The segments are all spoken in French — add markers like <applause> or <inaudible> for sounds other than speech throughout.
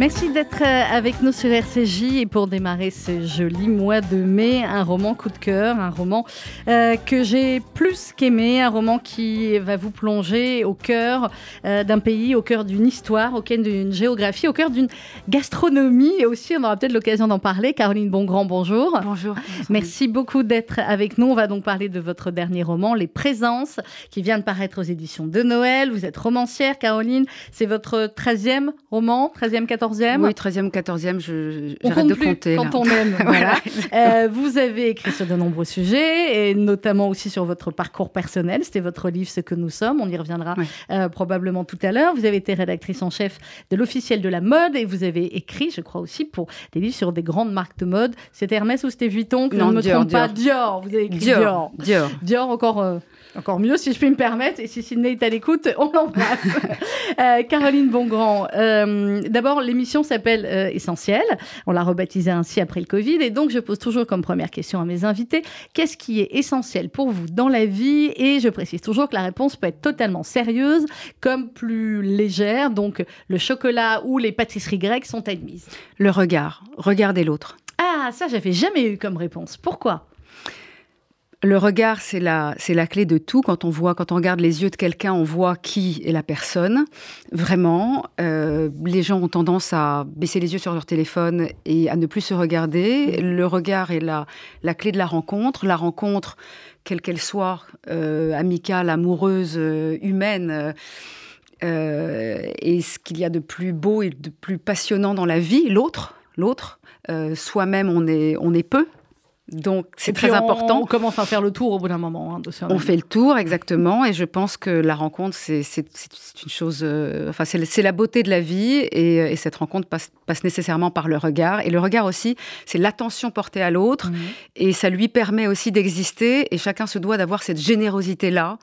Merci d'être euh, avec nous sur RCJ et pour démarrer ce joli mois de mai, un roman coup de cœur, un roman euh, que j'ai plus qu'aimé, un roman qui va vous plonger au cœur euh, d'un pays, au cœur d'une histoire, au cœur d'une géographie, au cœur d'une gastronomie et aussi on aura peut-être l'occasion d'en parler. Caroline Bongrand, bonjour. Bonjour. Merci beaucoup d'être avec nous. On va donc parler de votre dernier roman, Les Présences, qui vient de paraître aux éditions de Noël. Vous êtes romancière, Caroline. C'est votre 13e roman, 13e, 14e oui, 13e, 14e, j'arrête de compter. Quand on aime. <laughs> voilà. euh, vous avez écrit sur de nombreux sujets, et notamment aussi sur votre parcours personnel. C'était votre livre Ce que nous sommes. On y reviendra oui. euh, probablement tout à l'heure. Vous avez été rédactrice en chef de l'officiel de la mode, et vous avez écrit, je crois aussi, pour des livres sur des grandes marques de mode. C'était Hermès ou c'était Vuitton que Non, je ne me Dior, trompe Dior. pas. Dior. Vous avez écrit Dior. Dior. Dior. Dior, encore. euh, encore mieux, si je puis me permettre. Et si Sydney est à l'écoute, <laughs> on l'embrasse. Euh, Caroline Bongrand, euh, d'abord, l'émission s'appelle euh, Essentiel. On l'a rebaptisée ainsi après le Covid. Et donc, je pose toujours comme première question à mes invités qu'est-ce qui est essentiel pour vous dans la vie? Et je précise toujours que la réponse peut être totalement sérieuse comme plus légère. Donc, le chocolat ou les pâtisseries grecques sont admises. Le regard. Regardez l'autre. Ah, ça, j'avais jamais eu comme réponse. Pourquoi? Le regard, c'est la, c'est la clé de tout. Quand on voit, quand on regarde les yeux de quelqu'un, on voit qui est la personne. Vraiment, euh, les gens ont tendance à baisser les yeux sur leur téléphone et à ne plus se regarder. Le regard est la, la clé de la rencontre. La rencontre, quelle qu'elle soit, euh, amicale, amoureuse, euh, humaine. Euh, et ce qu'il y a de plus beau et de plus passionnant dans la vie, l'autre, l'autre. Soi-même, on est, on est peu. Donc c'est très on- important. On commence à faire le tour au bout d'un moment. hein, de. On fait le tour, exactement, et je pense que la rencontre, c'est une chose. euh, enfin, c'est la beauté de la vie, et, euh, et cette rencontre passe, passe nécessairement par le regard. Et le regard aussi, c'est l'attention portée à l'autre, Mhm. et ça lui permet aussi d'exister, et chacun se doit d'avoir cette générosité-là.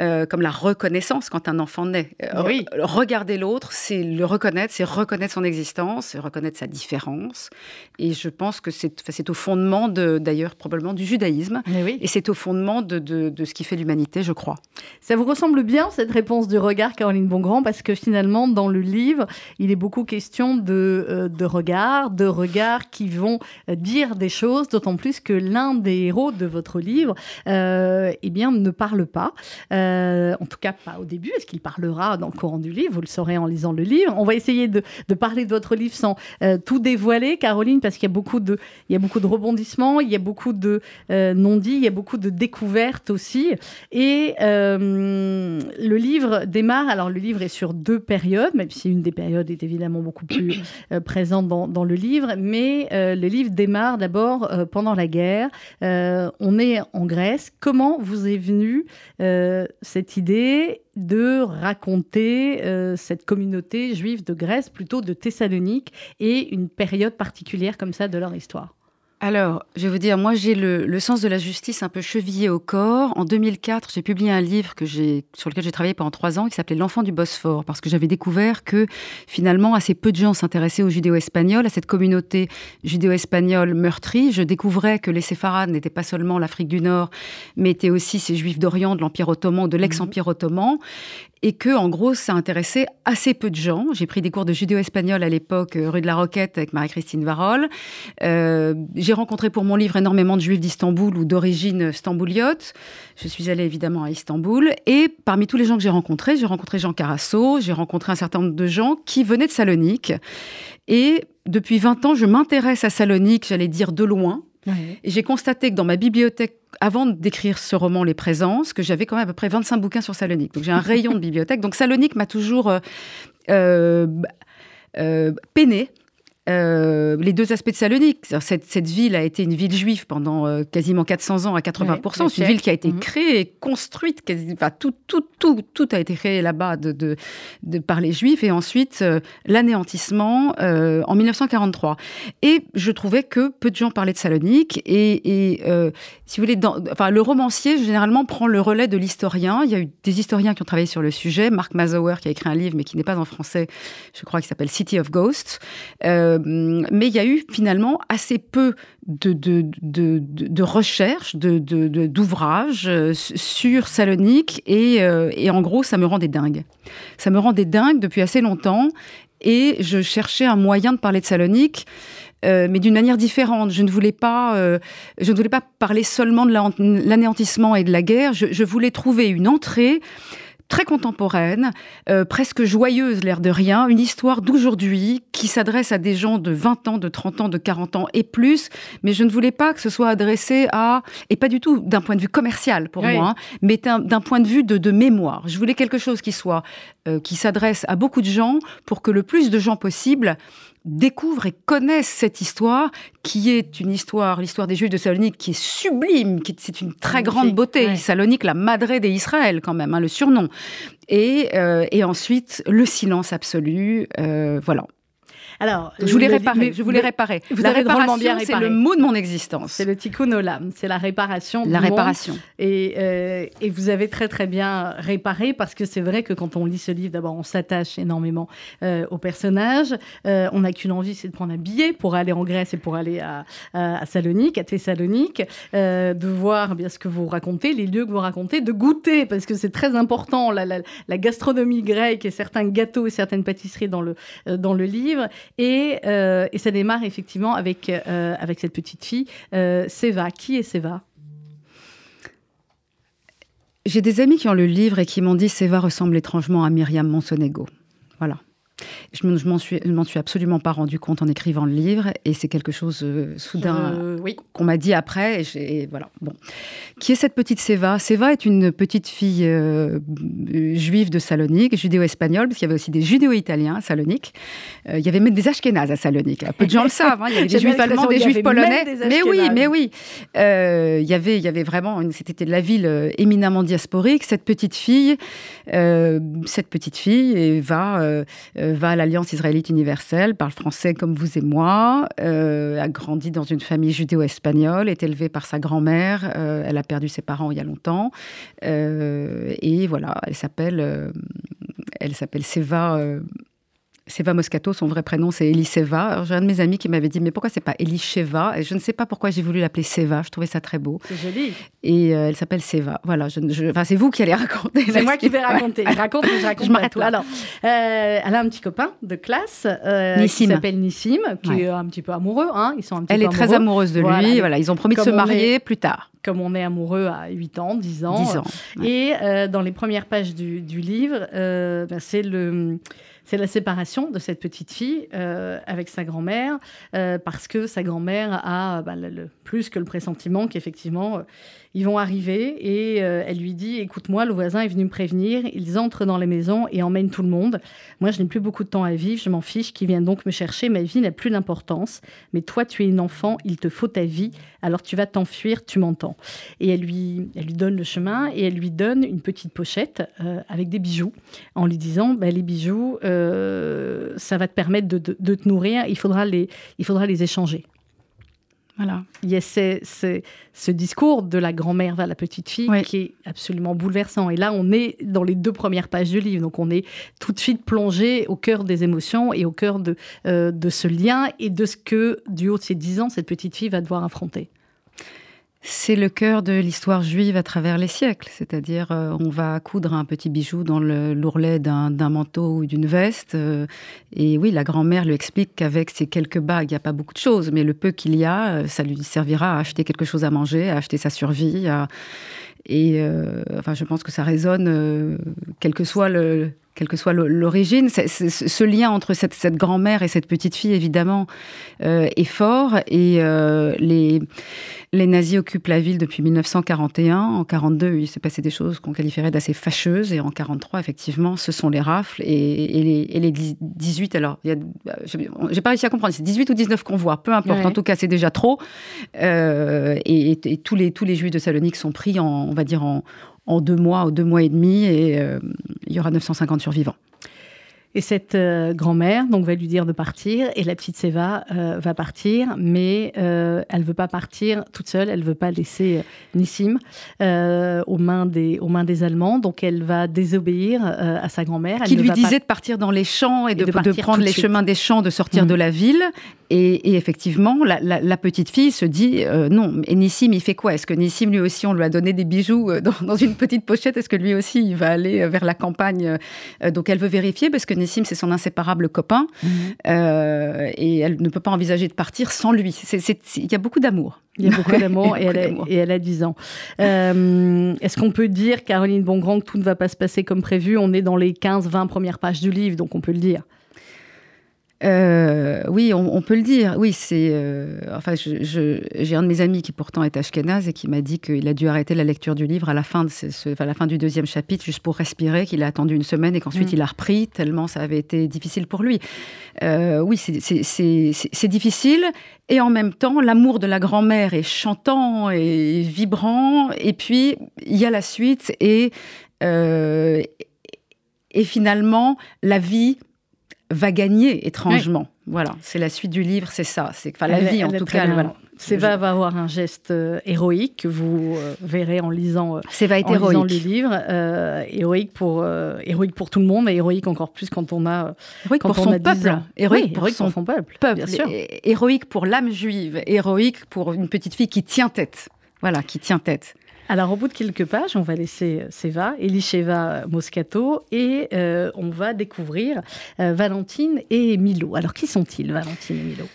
Euh, comme la reconnaissance quand un enfant naît. Euh, Oui. Regarder l'autre, c'est le reconnaître, c'est reconnaître son existence, c'est reconnaître sa différence. Et je pense que c'est au fondement, de- d'ailleurs, probablement du judaïsme. Oui. Et c'est au fondement de, de- de ce qui fait l'humanité, je crois. Ça vous ressemble bien, cette réponse du regard, Caroline Bongrand, parce que finalement, dans le livre, il est beaucoup question de, euh, de regards, de regards qui vont euh, dire des choses, d'autant plus que l'un des héros de votre livre euh, eh bien, ne parle pas. Euh, en tout cas, pas au début. Est-ce qu'il parlera dans le courant du livre Vous le saurez en lisant le livre. On va essayer de, parler de votre livre sans euh, tout dévoiler, Caroline, parce qu'il y a beaucoup de, il y a beaucoup de rebondissements, il y a beaucoup de euh, non-dits, il y a beaucoup de découvertes aussi. Et euh, le livre démarre, alors le livre est sur deux périodes, même si une des périodes est évidemment beaucoup plus euh, présente dans, le livre, mais euh, le livre démarre d'abord euh, pendant la guerre. Euh, on est en Grèce. Comment vous est venue euh, cette idée de raconter euh, cette communauté juive de Grèce, plutôt de Thessalonique, et une période particulière comme ça de leur histoire Alors, je vais vous dire, moi j'ai le, le sens de la justice un peu chevillé au corps. En 2004, j'ai publié un livre que sur lequel j'ai travaillé pendant trois ans qui s'appelait L'enfant du Bosphore, parce que j'avais découvert que finalement assez peu de gens s'intéressaient aux judéo-espagnols, à cette communauté judéo-espagnole meurtrie. Je découvrais que les séfarades n'étaient pas seulement l'Afrique du Nord, mais étaient aussi ces juifs d'Orient, de l'Empire ottoman, de l'ex-Empire ottoman. Et que, en gros, ça intéressait assez peu de gens. J'ai pris des cours de judéo-espagnol à l'époque, euh, rue de la Roquette, avec Marie-Christine Varol. Euh, j'ai rencontré pour mon livre énormément de juifs d'Istanbul ou d'origine stambouliote. Je suis allée évidemment à Istanbul. Et parmi tous les gens que j'ai rencontrés, j'ai rencontré Jean Carasso, j'ai rencontré un certain nombre de gens qui venaient de Salonique. Et depuis 20 ans, je m'intéresse à Salonique, j'allais dire de loin. Et j'ai constaté que dans ma bibliothèque, avant d'écrire ce roman Les Présences, que j'avais quand même à peu près 25 bouquins sur Salonique. Donc j'ai un <laughs> rayon de bibliothèque. Donc Salonique m'a toujours euh, euh, euh, peiné. Euh, les deux aspects de Salonique. Cette, cette ville a été une ville juive pendant euh, quasiment 400 ans à 80%. Ouais, C'est une ville qui a été Mhm. créée et construite. quasi- enfin, tout, tout, tout, tout a été créé là-bas de, de, de- par les juifs. Et ensuite, euh, l'anéantissement en 1943. Et je trouvais que peu de gens parlaient de Salonique. Et, et, si vous voulez, dans, enfin, le romancier, généralement, prend le relais de l'historien. Il y a eu des historiens qui ont travaillé sur le sujet. Mark Mazauer, qui a écrit un livre, mais qui n'est pas en français, je crois, qui s'appelle City of Ghosts. Euh, mais il y a eu finalement assez peu de, de, de, recherches, d'ouvrages sur Salonique, et, et en gros, ça me rendait dingue. Ça me rendait dingue depuis assez longtemps, et je cherchais un moyen de parler de Salonique. Euh, mais d'une manière différente. Je ne voulais pas, euh, je ne voulais pas parler seulement de l'anéantissement et de la guerre. Je, voulais trouver une entrée très contemporaine, euh, presque joyeuse, l'air de rien, une histoire d'aujourd'hui qui s'adresse à des gens de 20 ans, de 30 ans, de 40 ans et plus, mais je ne voulais pas que ce soit adressé à, et pas du tout d'un point de vue commercial pour moi, hein, mais d'un point de vue de, mémoire. Je voulais quelque chose qui soit, qui s'adresse à beaucoup de gens pour que le plus de gens possible découvrent et connaissent cette histoire, qui est une histoire, l'histoire des Juifs de Salonique, qui est sublime, qui c'est une très grande beauté. Salonique, la madré des Israël, quand même, hein, le surnom. Et, euh, et ensuite, le silence absolu. Euh, voilà. Alors, je voulais réparer. Je voulais réparer. Vous la réparation, bien C'est le mot de mon existence. C'est le tikkun olam. C'est la réparation. La réparation. Et, euh, et, vous avez très très bien réparé parce que c'est vrai que quand on lit ce livre, d'abord on s'attache énormément euh, aux personnages. Euh, on n'a qu'une envie, c'est de prendre un billet pour aller en Grèce et pour aller à, à, Salonique, à Thessalonique, de voir bien ce que vous racontez, les lieux que vous racontez, de goûter parce que c'est très important la, la, la, gastronomie grecque et certains gâteaux et certaines pâtisseries dans le dans le livre. Euh, et, ça démarre effectivement avec, euh, avec cette petite fille, euh, Seva. Qui est Seva? J'ai des amis qui ont le livre et qui m'ont dit Seva ressemble étrangement à Myriam Monsonego. Je ne m'en suis, suis, absolument pas rendu compte en écrivant le livre, et c'est quelque chose euh, soudain oui. qu'on m'a dit après. Et, voilà. Bon, qui est cette petite Seva Seva est une petite fille euh, juive de Salonique, judéo-espagnole, parce qu'il y avait aussi des judéo-italiens à Salonique. Euh, il y avait même des Ashkénazes à Salonique. Peu de gens le savent. Hein. Il y avait <laughs> des juifs allemands, des juifs polonais. Mais oui, mais oui. il y avait, il y avait vraiment. C'était la ville éminemment diasporique. Cette petite fille, cette petite fille va va à l'Alliance israélite universelle, parle français comme vous et moi, euh, a grandi dans une famille judéo-espagnole, est élevée par sa grand-mère, euh, elle a perdu ses parents il y a longtemps, euh, et voilà, elle s'appelle, elle s'appelle Seva Seva Moscato, son vrai prénom c'est Eliseva. J'ai un de mes amis qui m'avait dit mais pourquoi c'est pas Elisheva Et je ne sais pas pourquoi j'ai voulu l'appeler Seva. Je trouvais ça très beau. C'est joli. Et euh, elle s'appelle Seva. Voilà. Je, enfin, c'est vous qui allez raconter. C'est moi qui vais raconter. Raconte, je raconte. Je m'arrête là. Alors, euh, elle a un petit copain de classe euh, qui s'appelle Nissim, qui est un petit peu amoureux. Hein. Ils sont un petit elle est très amoureuse de lui. Voilà. Ils ont promis de se marier plus tard comme on est amoureux à 8 ans, 10 ans. 10 ans Et dans les premières pages du, livre, ben, c'est le, c'est la séparation de cette petite fille euh, avec sa grand-mère, euh, parce que sa grand-mère a bah, le, plus que le pressentiment qu'effectivement, euh, ils vont arriver et euh, elle lui dit Écoute-moi, le voisin est venu me prévenir. Ils entrent dans les maisons et emmènent tout le monde. Moi, je n'ai plus beaucoup de temps à vivre, je m'en fiche. Qui vient donc me chercher? Ma vie n'a plus d'importance. Mais toi, tu es une enfant, il te faut ta vie. Alors tu vas t'enfuir, tu m'entends. Et elle lui, elle lui donne le chemin et elle lui donne une petite pochette euh, avec des bijoux en lui disant bah, Les bijoux, euh, ça va te permettre de, de, te nourrir. Il faudra les, il faudra les échanger. Voilà. Il y a ce, discours de la grand-mère vers la petite fille qui est absolument bouleversant. Et là, on est dans les deux premières pages du livre. Donc, on est tout de suite plongé au cœur des émotions et au cœur de, euh, de ce lien et de ce que, du haut de ses dix ans, cette petite fille va devoir affronter. C'est le cœur de l'histoire juive à travers les siècles, c'est-à-dire euh, on va coudre un petit bijou dans l'ourlet d'un manteau ou d'une veste. Euh, et oui, la grand-mère lui explique qu'avec ces quelques bagues, il n'y a pas beaucoup de choses, mais le peu qu'il y a, euh, ça lui servira à acheter quelque chose à manger, à acheter sa survie. Et enfin, je pense que ça résonne, quel que soit le, quelle que soit l'origine. Ce lien entre cette, cette grand-mère et cette petite fille, évidemment, euh, est fort. Et euh, les, les nazis occupent la ville depuis 1941. En 42, il s'est passé des choses qu'on qualifierait d'assez fâcheuses. Et en 43, effectivement, ce sont les rafles. Et, et, les, 18, alors, j'ai pas réussi à comprendre, c'est 18 ou 19 convois, peu importe. En tout cas, c'est déjà trop. Euh, et, tous, les, tous les juifs de Salonique sont pris, en, on va dire, en, en deux mois ou deux mois et demi, et euh, il y aura 950 survivants. Et cette euh, grand-mère donc va lui dire de partir et la petite Seva euh, va partir, mais euh, elle veut pas partir toute seule, elle veut pas laisser Nissim aux mains des aux mains des Allemands, donc elle va désobéir à sa grand-mère. Qui lui disait de partir dans les champs et de, prendre les chemins des champs, de sortir de mmh. la ville. Et, effectivement, la, petite fille se dit non. Et Nissim, il fait quoi? Est-ce que Nissim lui aussi, on lui a donné des bijoux dans, dans une petite pochette? Est-ce que lui aussi, il va aller vers la campagne Donc elle veut vérifier parce que C'est son inséparable copain. Mhm. Euh, et elle ne peut pas envisager de partir sans lui. Il y a beaucoup d'amour. Il y a beaucoup d'amour et, et, elle a 10 ans. Euh, est-ce qu'on peut dire, Caroline Bongrand, que tout ne va pas se passer comme prévu? On est dans les 15-20 premières pages du livre, donc on peut le dire. Euh, oui, on, peut le dire. Oui, c'est. Euh, enfin, j'ai un de mes amis qui pourtant est ashkénaze et qui m'a dit qu'il a dû arrêter la lecture du livre à la fin, de ce, à la fin du deuxième chapitre, juste pour respirer, qu'il a attendu une semaine et qu'ensuite mm. il a repris, tellement ça avait été difficile pour lui. Euh, oui, c'est difficile. Et en même temps, l'amour de la grand-mère est chantant et vibrant. Et puis, il y a la suite et, et finalement, la vie va gagner étrangement. Voilà, c'est la suite du livre, c'est ça. C'est la vie en tout cas. Voilà. Va avoir un geste euh, héroïque que vous euh, verrez en lisant, euh, Séva est héroïque. le livre. héroïque, pour, héroïque pour tout le monde, mais héroïque encore plus quand on a. Héroïque pour son peuple. Héroïque, pour, son, peuple. Bien sûr. Héroïque pour l'âme juive. Héroïque pour une petite fille qui tient tête. Voilà, qui tient tête. Alors, au bout de quelques pages, on va laisser euh, Seva, Elisheva Moscato, et euh, on va découvrir euh, Valentine et Milo. Alors, qui sont-ils, Valentine et Milo?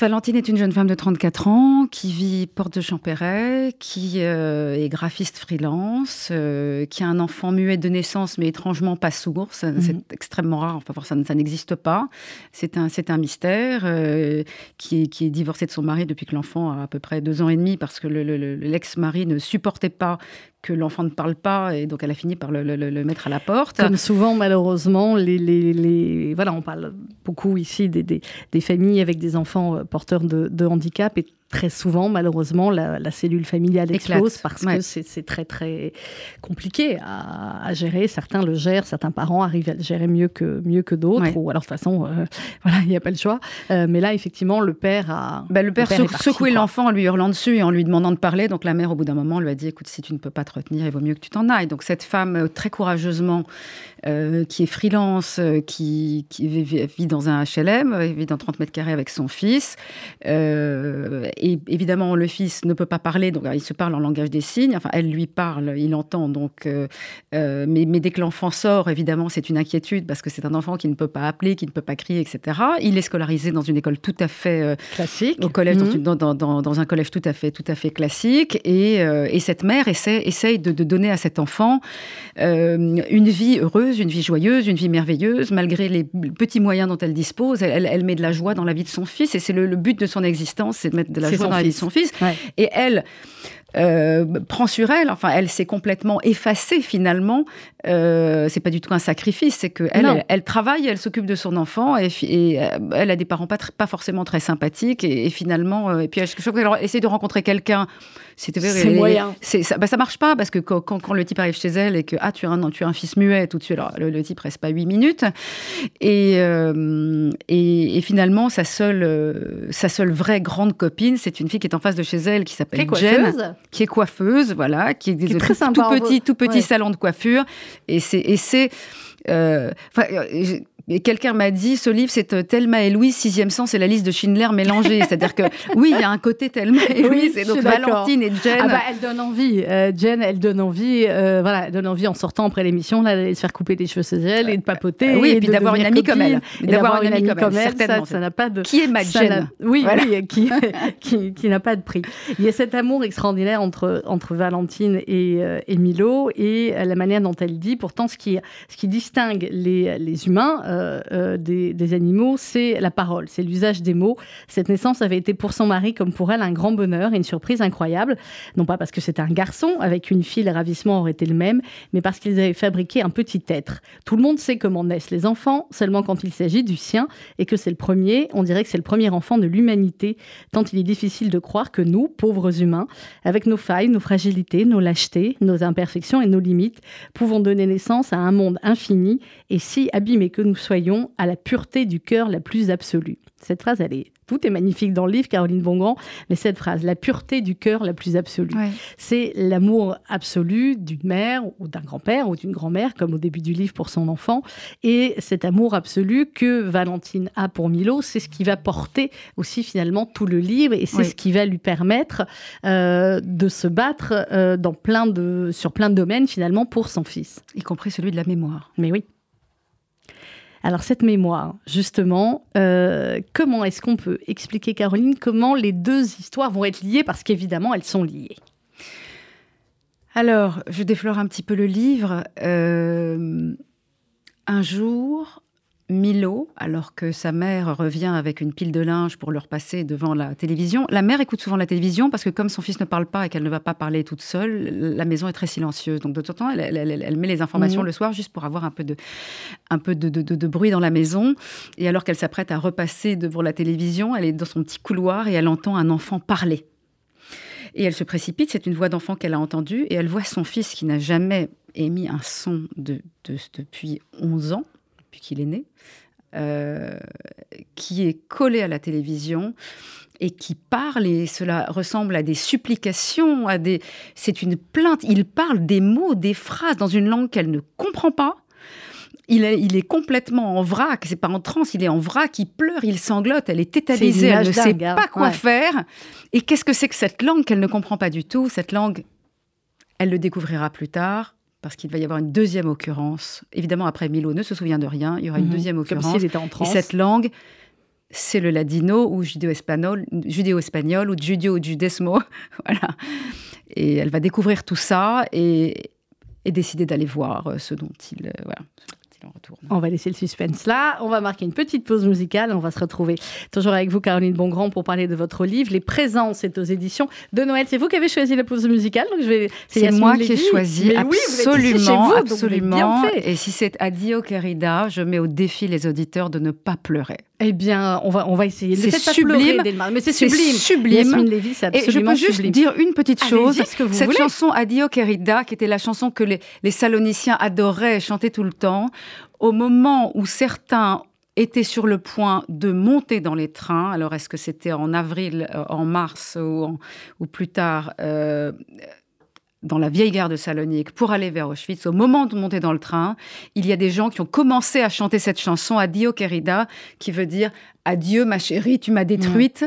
Valentine est une jeune femme de 34 ans qui vit porte de Champéret, qui euh, est graphiste freelance, euh, qui a un enfant muet de naissance mais étrangement pas sourd. Mhm. C'est extrêmement rare, enfin ça, ça n'existe pas. C'est un, c'est un mystère euh, qui, est, qui est divorcée de son mari depuis que l'enfant a à peu près deux ans et demi parce que l'ex-mari ne supportait pas que l'enfant ne parle pas et donc elle a fini par le, mettre à la porte. Comme souvent malheureusement, les, voilà, on parle beaucoup ici des, familles avec des enfants porteurs de, de handicap et très souvent, malheureusement, la, cellule familiale explose parce que c'est très, très compliqué à, gérer. Certains le gèrent, certains parents arrivent à le gérer mieux que, mieux que d'autres. Ou alors, de toute façon, euh, <laughs> voilà, il n'y a pas le choix. Euh, mais là, effectivement, le père a. Bah, le père, secouait l'enfant en lui hurlant dessus et en lui demandant de parler. Donc, la mère, au bout d'un moment, lui a dit Écoute, si tu ne peux pas te retenir, il vaut mieux que tu t'en ailles. Donc, cette femme, euh, très courageusement, qui est freelance, qui, qui, vit dans un HLM, vit dans 30 mètres carrés avec son fils et évidemment, le fils ne peut pas parler, donc il se parle en langage des signes. Enfin, elle lui parle, il entend. Donc, euh, euh, mais, dès que l'enfant sort, évidemment, c'est une inquiétude parce que c'est un enfant qui ne peut pas appeler, qui ne peut pas crier, etc. Il est scolarisé dans une école tout à fait euh, classique, au collège, mhm. dans, un collège tout à fait, tout à fait classique. Et, cette mère essaie, essaye de, donner à cet enfant une vie heureuse, une vie joyeuse, une vie merveilleuse, malgré les petits moyens dont elle dispose. Elle, met de la joie dans la vie de son fils, et c'est le, le, but de son existence, c'est de mettre de la joie dans son fils. Et elle, euh, prend sur elle. Enfin, elle s'est complètement effacée finalement. Euh, c'est pas du tout un sacrifice, c'est que elle, elle, travaille, elle s'occupe de son enfant et, euh, elle a des parents pas, pas forcément très sympathiques et, finalement, euh, et puis elle, essaie de rencontrer quelqu'un. C'est moyen. Ça, bah, ça marche pas parce que quand, quand, le type arrive chez elle et que ah tu as un tu as un fils muet tout de suite, alors le, type reste pas huit minutes et, et, finalement sa seule sa seule vraie grande copine, c'est une fille qui est en face de chez elle qui s'appelle Jen qui est coiffeuse, voilà, qui est, qui est très tout, tout, petit, tout petit salon de coiffure. Et c'est, euh, euh quelqu'un m'a dit, ce livre, c'est euh, Thelma et Louise, sixième sens, c'est la liste de Schindler mélangée. <laughs> C'est-à-dire que, oui, il y a un côté Thelma et Louise, c'est donc Valentine et Jen. Ah bah, elle donne envie. Euh, Jen, elle donne envie, euh, voilà, elle donne envie en sortant après l'émission, d'aller se faire couper les cheveux chez elle et de papoter. oui, et, puis d'avoir une amie comme elle. D'avoir une, amie comme elle, certainement. Ça n'a pas de. Qui est ma Jen Oui, oui, qui, <laughs> qui, qui n'a pas de prix. Il y a cet amour extraordinaire entre, entre Valentine et, et Milo et la manière dont elle dit, pourtant, ce qui, ce qui distingue les, les humains, euh, euh, des, animaux, c'est la parole, c'est l'usage des mots. Cette naissance avait été pour son mari comme pour elle un grand bonheur et une surprise incroyable. Non pas parce que c'était un garçon, avec une fille, le ravissement aurait été le même, mais parce qu'ils avaient fabriqué un petit être. Tout le monde sait comment naissent les enfants, seulement quand il s'agit du sien, et que c'est le premier, on dirait que c'est le premier enfant de l'humanité, tant il est difficile de croire que nous, pauvres humains, avec nos failles, nos fragilités, nos lâchetés, nos imperfections et nos limites, pouvons donner naissance à un monde infini et si abîmés que nous sommes soyons à la pureté du cœur la plus absolue. Cette phrase, elle est, tout est magnifique dans le livre, Caroline Bongrand, mais cette phrase, la pureté du cœur la plus absolue, c'est l'amour absolu d'une mère ou d'un grand-père ou d'une grand-mère, comme au début du livre pour son enfant. Et cet amour absolu que Valentine a pour Milo, c'est ce qui va porter aussi finalement tout le livre et c'est ce qui va lui permettre euh, de se battre euh, dans plein de, sur plein de domaines finalement pour son fils. Y compris celui de la mémoire. Mais oui. Alors cette mémoire, justement, euh, comment est-ce qu'on peut expliquer, Caroline, comment les deux histoires vont être liées? Parce qu'évidemment, elles sont liées. Alors, je déflore un petit peu le livre. Euh, un jour, Milo, alors que sa mère revient avec une pile de linge pour le repasser devant la télévision. La mère écoute souvent la télévision parce que comme son fils ne parle pas et qu'elle ne va pas parler toute seule, la maison est très silencieuse. Donc de temps en temps, elle, met les informations mhm. le soir juste pour avoir un peu, de, un peu de, bruit dans la maison. Et alors qu'elle s'apprête à repasser devant la télévision, elle est dans son petit couloir et elle entend un enfant parler. Et elle se précipite, c'est une voix d'enfant qu'elle a entendue, et elle voit son fils qui n'a jamais émis un son de, depuis 11 ans, depuis qu'il est né, euh, qui est collé à la télévision et qui parle, et cela ressemble à des supplications, à des... c'est une plainte. Il parle des mots, des phrases dans une langue qu'elle ne comprend pas. Il est, il est, complètement en vrac, c'est pas en transe, il est en vrac, il pleure, il sanglote, elle est tétanisée, elle ne sait pas hein. quoi faire. Et qu'est-ce que c'est que cette langue qu'elle ne comprend pas du tout? Cette langue, elle le découvrira plus tard parce qu'il va y avoir une deuxième occurrence. Évidemment, après Milo ne se souvient de rien, il y aura une mhm. deuxième occurrence. Comme était en transe. Et cette langue, c'est le ladino ou judéo-espagnol, judéo-espagnol ou judio-judesmo. <laughs> voilà. Et elle va découvrir tout ça et, et décider d'aller voir ce dont il, euh, voilà, on va laisser le suspense là. On va marquer une petite pause musicale. On va se retrouver toujours avec vous, Caroline Bongrand, pour parler de votre livre. Les présents, c'est aux éditions de Noël. C'est vous qui avez choisi la pause musicale. Donc je vais. C'est moi qui ai choisi. absolument, absolument. Et si c'est Adio Querida, je mets au défi les auditeurs de ne pas pleurer. Eh bien, on va, on va essayer. C'est sublime. mais c'est sublime. sublime. Lévy, Et je peux juste dire une petite chose. Cette chanson Adio Querida, qui était la chanson que les, les Saloniciens adoraient chanter tout le temps, au moment où certains étaient sur le point de monter dans les trains, alors est-ce que c'était en avril, euh, en mars ou, ou plus tard, euh, dans la vieille gare de Salonique pour aller vers Auschwitz, au moment de monter dans le train, il y a des gens qui ont commencé à chanter cette chanson Adio querida, qui veut dire Adieu ma chérie, tu m'as détruite.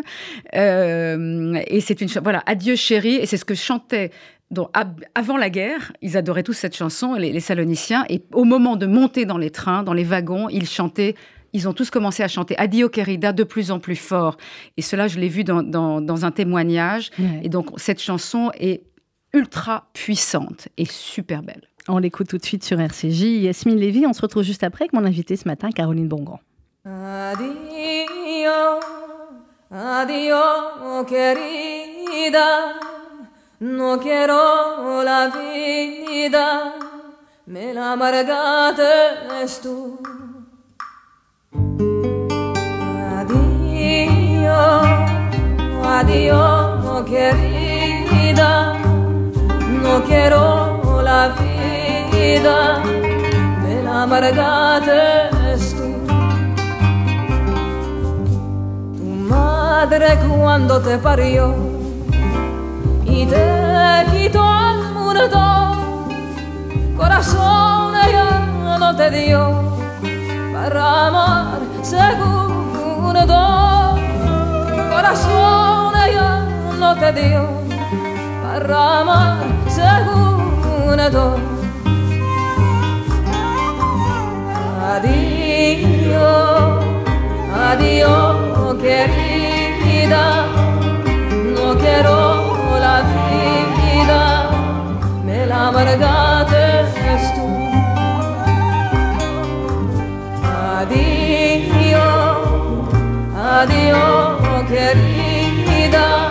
Euh, et c'est une voilà Adieu chérie, et c'est ce que chantait donc, avant la guerre, ils adoraient tous cette chanson, les, Saloniciens, et au moment de monter dans les trains, dans les wagons, ils chantaient ils ont tous commencé à chanter Adio querida de plus en plus fort. Et cela, je l'ai vu dans, un témoignage. Et donc, cette chanson est ultra puissante et super belle. On l'écoute tout de suite sur RCJ. Yasmine Lévy, on se retrouve juste après avec mon invité ce matin, Caroline Bongrand. Adio, adio, querida, no quiero la vida, me la amargaste tú. Adio, adio, querida. No quiero la vida, me la amargaste tú. Tu madre cuando te parió y te quitó el mundo, corazón ella no te dio para amar segundo, corazón ella no te dio para amar segundo. Adiós, adiós, querida, no quiero la vida, me la amargaste tú. Adiós, adiós, querida,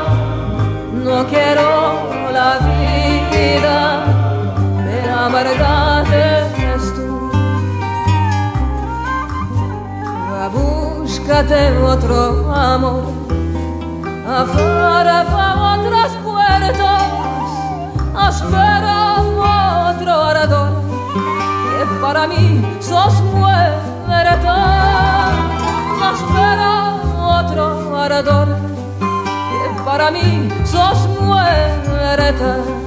no quiero la vida me la amargaste tú. Búscate otro amor, afuera otras puertas, espera otro ardor, que para mí sos muerto espera otro que para mí sos muerte.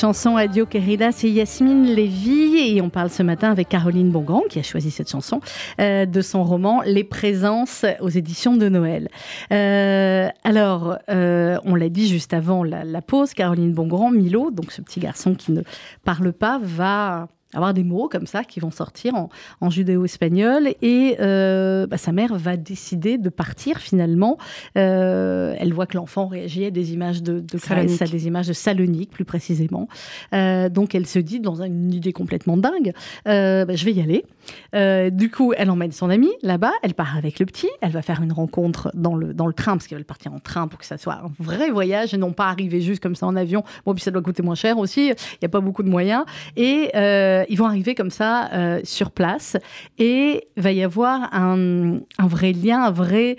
Chanson Adio Querida, c'est Yasmine Lévy et on parle ce matin avec Caroline Bongrand qui a choisi cette chanson euh, de son roman Les Présences aux éditions de Noël. Euh, alors, euh, on l'a dit juste avant la, la pause, Caroline Bongrand, Milo, donc ce petit garçon qui ne parle pas, va avoir des mots comme ça qui vont sortir en, judéo-espagnol. Et euh, bah, sa mère va décider de partir finalement. Euh, elle voit que l'enfant réagit à des images de, de Grèce, à des images de Salonique plus précisément. Euh, donc elle se dit, dans une idée complètement dingue, bah, je vais y aller. du coup, elle emmène son ami là-bas, elle part avec le petit, elle va faire une rencontre dans le, dans le train, parce qu'elle va partir en train pour que ça soit un vrai voyage et non pas arriver juste comme ça en avion. Bon, puis ça doit coûter moins cher aussi, il n'y a pas beaucoup de moyens. Et euh, ils vont arriver comme ça euh, sur place et va y avoir un, vrai lien, un vrai.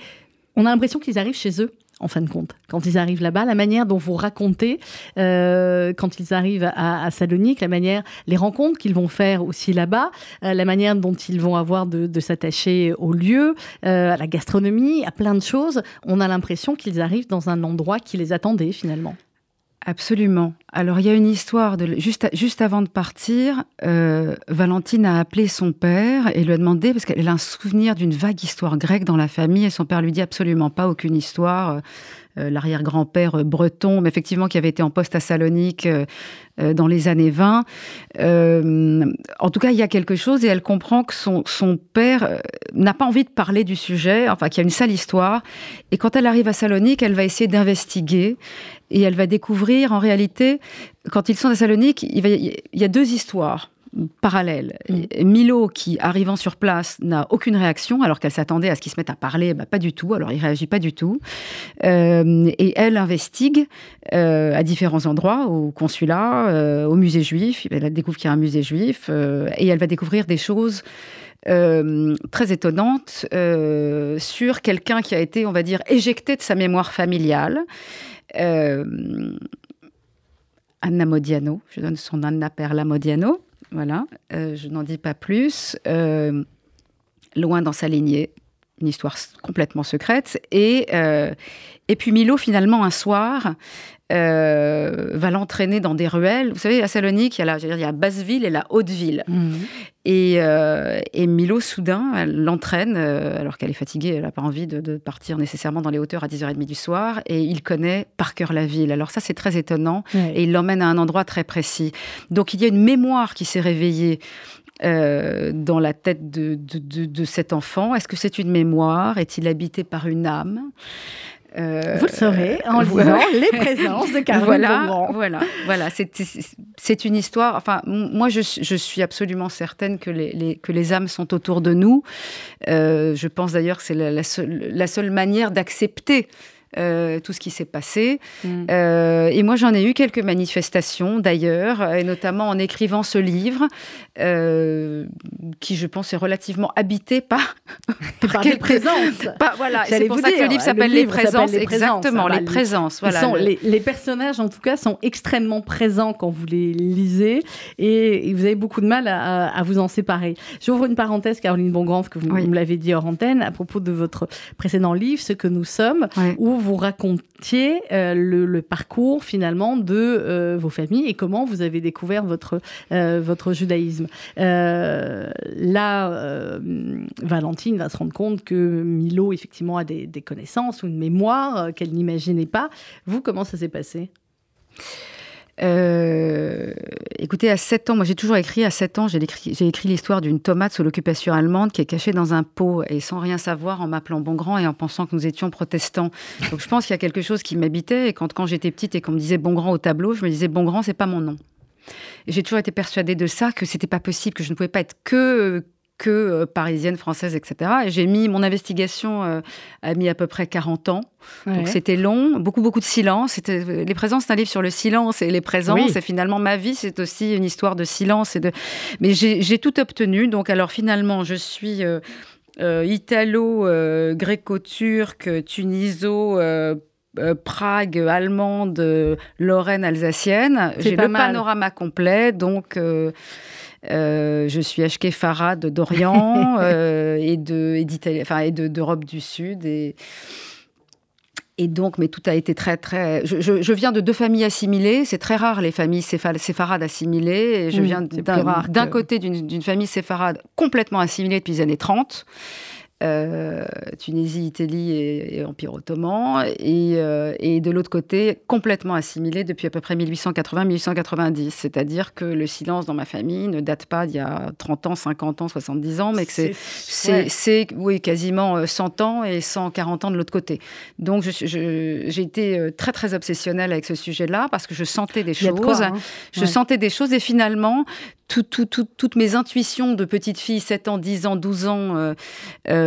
On a l'impression qu'ils arrivent chez eux en fin de compte. Quand ils arrivent là-bas, la manière dont vous racontez, euh, quand ils arrivent à, Salonique, la manière, les rencontres qu'ils vont faire aussi là-bas, la manière dont ils vont avoir de, s'attacher au lieu, à la gastronomie, à plein de choses, on a l'impression qu'ils arrivent dans un endroit qui les attendait finalement. Absolument. Alors il y a une histoire de juste juste avant de partir, euh, Valentine a appelé son père et lui a demandé parce qu'elle a un souvenir d'une vague histoire grecque dans la famille et son père lui dit absolument pas aucune histoire. Euh, l'arrière-grand-père breton, mais effectivement qui avait été en poste à Salonique euh, dans les années 20. en tout cas, il y a quelque chose et elle comprend que son, son père n'a pas envie de parler du sujet, enfin qu'il y a une sale histoire. Et quand elle arrive à Salonique, elle va essayer d'investiguer et elle va découvrir en réalité, quand ils sont à Salonique, il, y a deux histoires parallèles. Mm. Milo, qui, arrivant sur place, n'a aucune réaction, alors qu'elle s'attendait à ce qu'il se mette à parler, bah, pas du tout, alors il réagit pas du tout. Euh, et elle investigue euh, à différents endroits, au consulat, euh, au musée juif, elle découvre qu'il y a un musée juif, et elle va découvrir des choses très étonnantes sur quelqu'un qui a été, on va dire, éjecté de sa mémoire familiale euh, Anna Modiano, je donne son Anna Perla Modiano, voilà, euh, je n'en dis pas plus. Euh, loin dans sa lignée, une histoire complètement secrète. Et, et puis Milo, finalement, un soir, euh, va l'entraîner dans des ruelles. Vous savez, à Salonique, il y a, la, il y a Basseville et la Haute-Ville. Mhm. Et, euh, et, Milo, soudain, elle l'entraîne, euh, alors qu'elle est fatiguée, elle n'a pas envie de, partir nécessairement dans les hauteurs à 10h30 du soir, et il connaît par cœur la ville. Alors ça, c'est très étonnant, et il l'emmène à un endroit très précis. Donc il y a une mémoire qui s'est réveillée dans la tête de, de, de cet enfant. Est-ce que c'est une mémoire? Est-il habité par une âme? Euh, Vous le saurez en lisant les présences de <laughs> Caroline Voilà, voilà, voilà. C'est une histoire. Enfin, moi, je, je, suis absolument certaine que les, les, que les âmes sont autour de nous. Euh, je pense d'ailleurs que c'est la, la, seule, la, seule manière d'accepter euh, tout ce qui s'est passé. Mm. Euh, et moi, j'en ai eu quelques manifestations d'ailleurs, et notamment en écrivant ce livre, euh, qui, je pense, est relativement habité par, <laughs> par, les présences. voilà, c'est pour ça que le livre s'appelle les, présences. Exactement, les présences. Voilà, les, personnages, en tout cas, sont extrêmement présents quand vous les lisez, et, vous avez beaucoup de mal à, vous en séparer. J'ouvre une parenthèse, Caroline Bongrand, que vous me l'avez dit hors antenne, à propos de votre précédent livre, Ce que nous sommes, où vous racontiez euh, le, parcours finalement de euh, vos familles et comment vous avez découvert votre, euh, votre judaïsme. là, Valentine va se rendre compte que Milo effectivement a des, connaissances ou une mémoire qu'elle n'imaginait pas. Vous, comment ça s'est passé? Euh, écoutez, à 7 ans, moi j'ai toujours écrit, à 7 ans, j'ai écrit, l'histoire d'une tomate sous l'occupation allemande qui est cachée dans un pot et sans rien savoir en m'appelant Bongrand et en pensant que nous étions protestants. Donc je pense qu'il y a quelque chose qui m'habitait et quand, j'étais petite et qu'on me disait Bongrand au tableau, je me disais Bongrand, c'est pas mon nom. J'ai toujours été persuadée de ça, que c'était pas possible, que je ne pouvais pas être que que euh, parisienne, française, etc. Et j'ai mis mon investigation euh, a mis à peu près 40 ans. Ouais. Donc c'était long, beaucoup beaucoup de silence. C'était euh, les présences, c'est un livre sur le silence et les présences. Oui. Et finalement ma vie, c'est aussi une histoire de silence et de. Mais j'ai tout obtenu. Donc alors finalement, je suis euh, euh, italo, euh, gréco-turc, tuniso. Prague, allemande, Lorraine, alsacienne. J'ai le mal. panorama complet, donc euh, je suis Farad d'Orient <laughs> euh, et de et d'Italie- enfin et de- d'Europe du Sud et et donc, mais tout a été très, très. Je, je- je viens de deux familles assimilées. C'est très rare les familles séfa- séfarades assimilées. Et je Mm, viens d'un que- côté d'une d'une famille séfarade complètement assimilée depuis les années 30. Euh, Tunisie, Italie et, et Empire ottoman, et, euh, et de l'autre côté, complètement assimilé depuis à peu près 1880-1890. C'est-à-dire que le silence dans ma famille ne date pas d'il y a 30 ans, 50 ans, 70 ans, mais que c'est c'est, ouais. c'est, oui, quasiment euh, 100 ans et 140 ans de l'autre côté. Donc, je, suis- je- j'ai été euh, très, très obsessionnelle avec ce sujet-là parce que je sentais des de choses. quoi, hein. Je Ouais. sentais des choses et finalement, tout- tout- tout- toutes mes intuitions de petite fille, 7 ans, 10 ans, 12 ans, euh,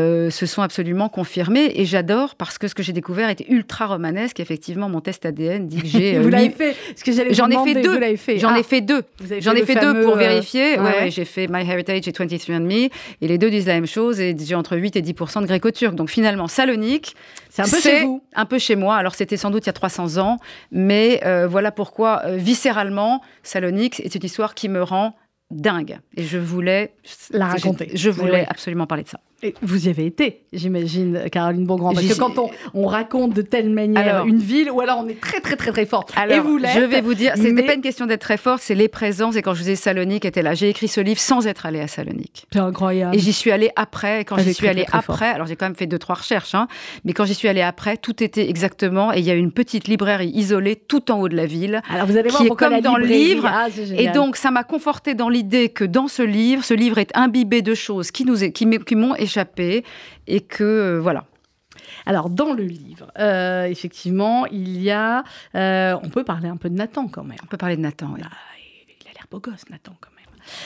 euh, se sont absolument confirmées. Et j'adore parce que ce que j'ai découvert était ultra romanesque. Effectivement, mon test ADN dit que j'ai. <laughs> euh, vous l'avez fait Ce que j'allais vous J'en ai fait demander, deux. Fait. J'en Ah, ai fait deux. J'en ai fait deux pour euh, vérifier. Ouais, ouais. ouais, j'ai fait My Heritage et 23andMe. Et les deux disent la même chose. Et j'ai entre 8 et 10 de gréco-turc. Donc finalement, Salonique, C'est un peu chez vous. un peu chez moi. Alors c'était sans doute il y a 300 ans. Mais euh, voilà pourquoi, euh, viscéralement, Salonique est une histoire qui me rend dingue. Et je voulais La raconter. Je, voulais absolument parler de ça. Vous y avez été, j'imagine, Caroline Beaugrand. Parce que quand on, on raconte de telle manière Alors- une ville, ou alors on est très très très très fort. Alors, et vous l'êtes. je vais vous dire, c'était mais- pas une question d'être très forte, c'est les présences. Et quand je disais Salonique était là, j'ai écrit ce livre sans être allée à Salonique. C'est incroyable. Et j'y suis allée après. Et quand j'y suis allée très, très après, alors j'ai quand même fait deux trois recherches, hein, mais quand j'y suis allée après, tout était exactement. Et il y a une petite librairie isolée tout en haut de la ville. alors vous allez voir qui est comme dans le livre. Ah, Et donc, ça m'a conforté dans l'idée que dans ce livre, ce livre est imbibé de choses qui nous est- qui m'ont échappé et que euh, voilà. Alors, dans le livre, euh, effectivement, il y a. euh, on peut parler un peu de Nathan quand même. On peut parler de Nathan. oui. Ah, il a l'air beau gosse, Nathan, quand même.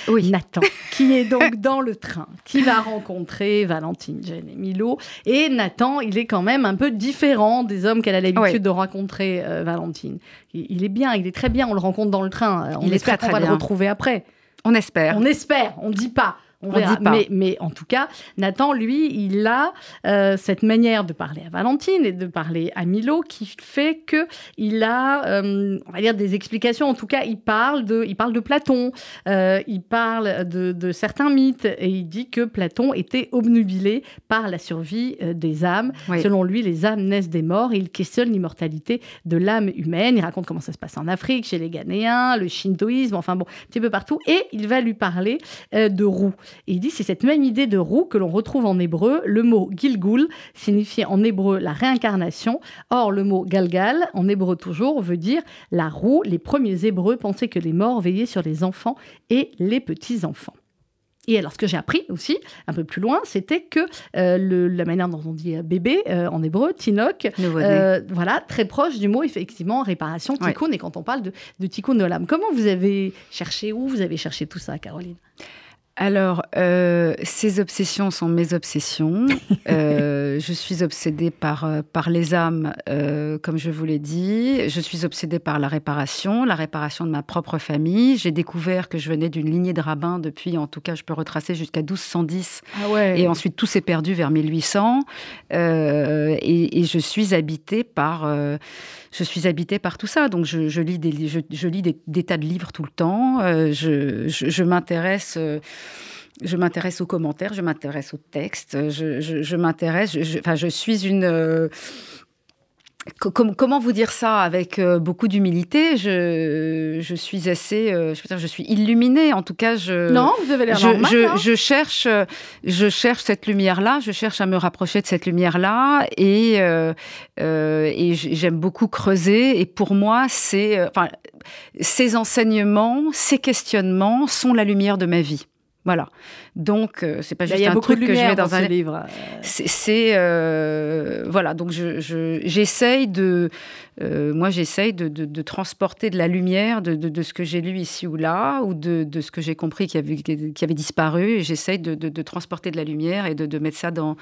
Oui. Nathan, qui est donc <laughs> dans le train, qui va rencontrer Valentine, Jane et Milo. Et Nathan, il est quand même un peu différent des hommes qu'elle a l'habitude de rencontrer, euh, Valentine. Il, il est bien, il est très bien, on le rencontre dans le train. On Il est espère très, qu'on va le bien. retrouver après. On espère. On espère, on dit pas. On, On verra. dit pas. Mais, mais en tout cas, Nathan, lui, il a euh, cette manière de parler à Valentine et de parler à Milo qui fait que il a, euh, on va dire, des explications. En tout cas, il parle de, il parle de Platon, euh, il parle de, de certains mythes et il dit que Platon était obnubilé par la survie des âmes. Oui. Selon lui, les âmes naissent des morts et il questionne l'immortalité de l'âme humaine. Il raconte comment ça se passe en Afrique, chez les Ghanéens, le shintoïsme, enfin bon, un petit peu partout. Et il va lui parler de roue. Et il dit c'est cette même idée de roue que l'on retrouve en hébreu. Le mot Gilgul signifie en hébreu la réincarnation. Or, le mot Galgal, en hébreu toujours, veut dire la roue. Les premiers hébreux pensaient que les morts veillaient sur les enfants et les petits-enfants. Et alors, ce que j'ai appris aussi, un peu plus loin, c'était que euh, le- la manière dont on dit euh, bébé euh, en hébreu, tinok, euh, voilà, très proche du mot, effectivement, réparation, Ouais. tikkun. Et quand on parle de, de tikkun de l'âme, comment vous avez cherché, où vous avez cherché tout ça, Caroline? Alors, euh, ces obsessions sont mes obsessions. <laughs> Euh, je suis obsédée par, euh, par les âmes, euh, comme je vous l'ai dit. Je suis obsédée par la réparation, la réparation de ma propre famille. J'ai découvert que je venais d'une lignée de rabbins depuis, en tout cas, je peux retracer jusqu'à 1210. Ah ouais. Et ensuite, tout s'est perdu vers 1800. Euh, et, et je suis habitée par, euh, je suis habitée par tout ça. Donc, je, je lis, des, je, je lis des, des tas de livres tout le temps. Euh, je je, je m'intéresse. Je m'intéresse aux commentaires, je m'intéresse aux textes, je, je, je m'intéresse, je- enfin, je suis une, euh, comment vous dire ça avec euh, beaucoup d'humilité? Je, suis assez, euh, je, veux dire, je suis illuminée. En tout cas, je. Non, vous avez l'air je, normal. hein. je cherche, je cherche cette lumière-là. Je cherche à me rapprocher de cette lumière-là, et et j'aime beaucoup creuser. Et pour moi, c'est, enfin, ces enseignements, ces questionnements sont la lumière de ma vie. Voilà. Donc, euh, c'est pas Il juste y a un beaucoup de truc que je mets dans un livre. c'est euh, voilà donc je je- j'essaye de euh, moi j'essaye de, de, de transporter de la lumière de, ce que j'ai lu ici ou là ou de, ce que j'ai compris qui avait qui avait disparu et j'essaye de, transporter de la lumière et de, mettre ça dans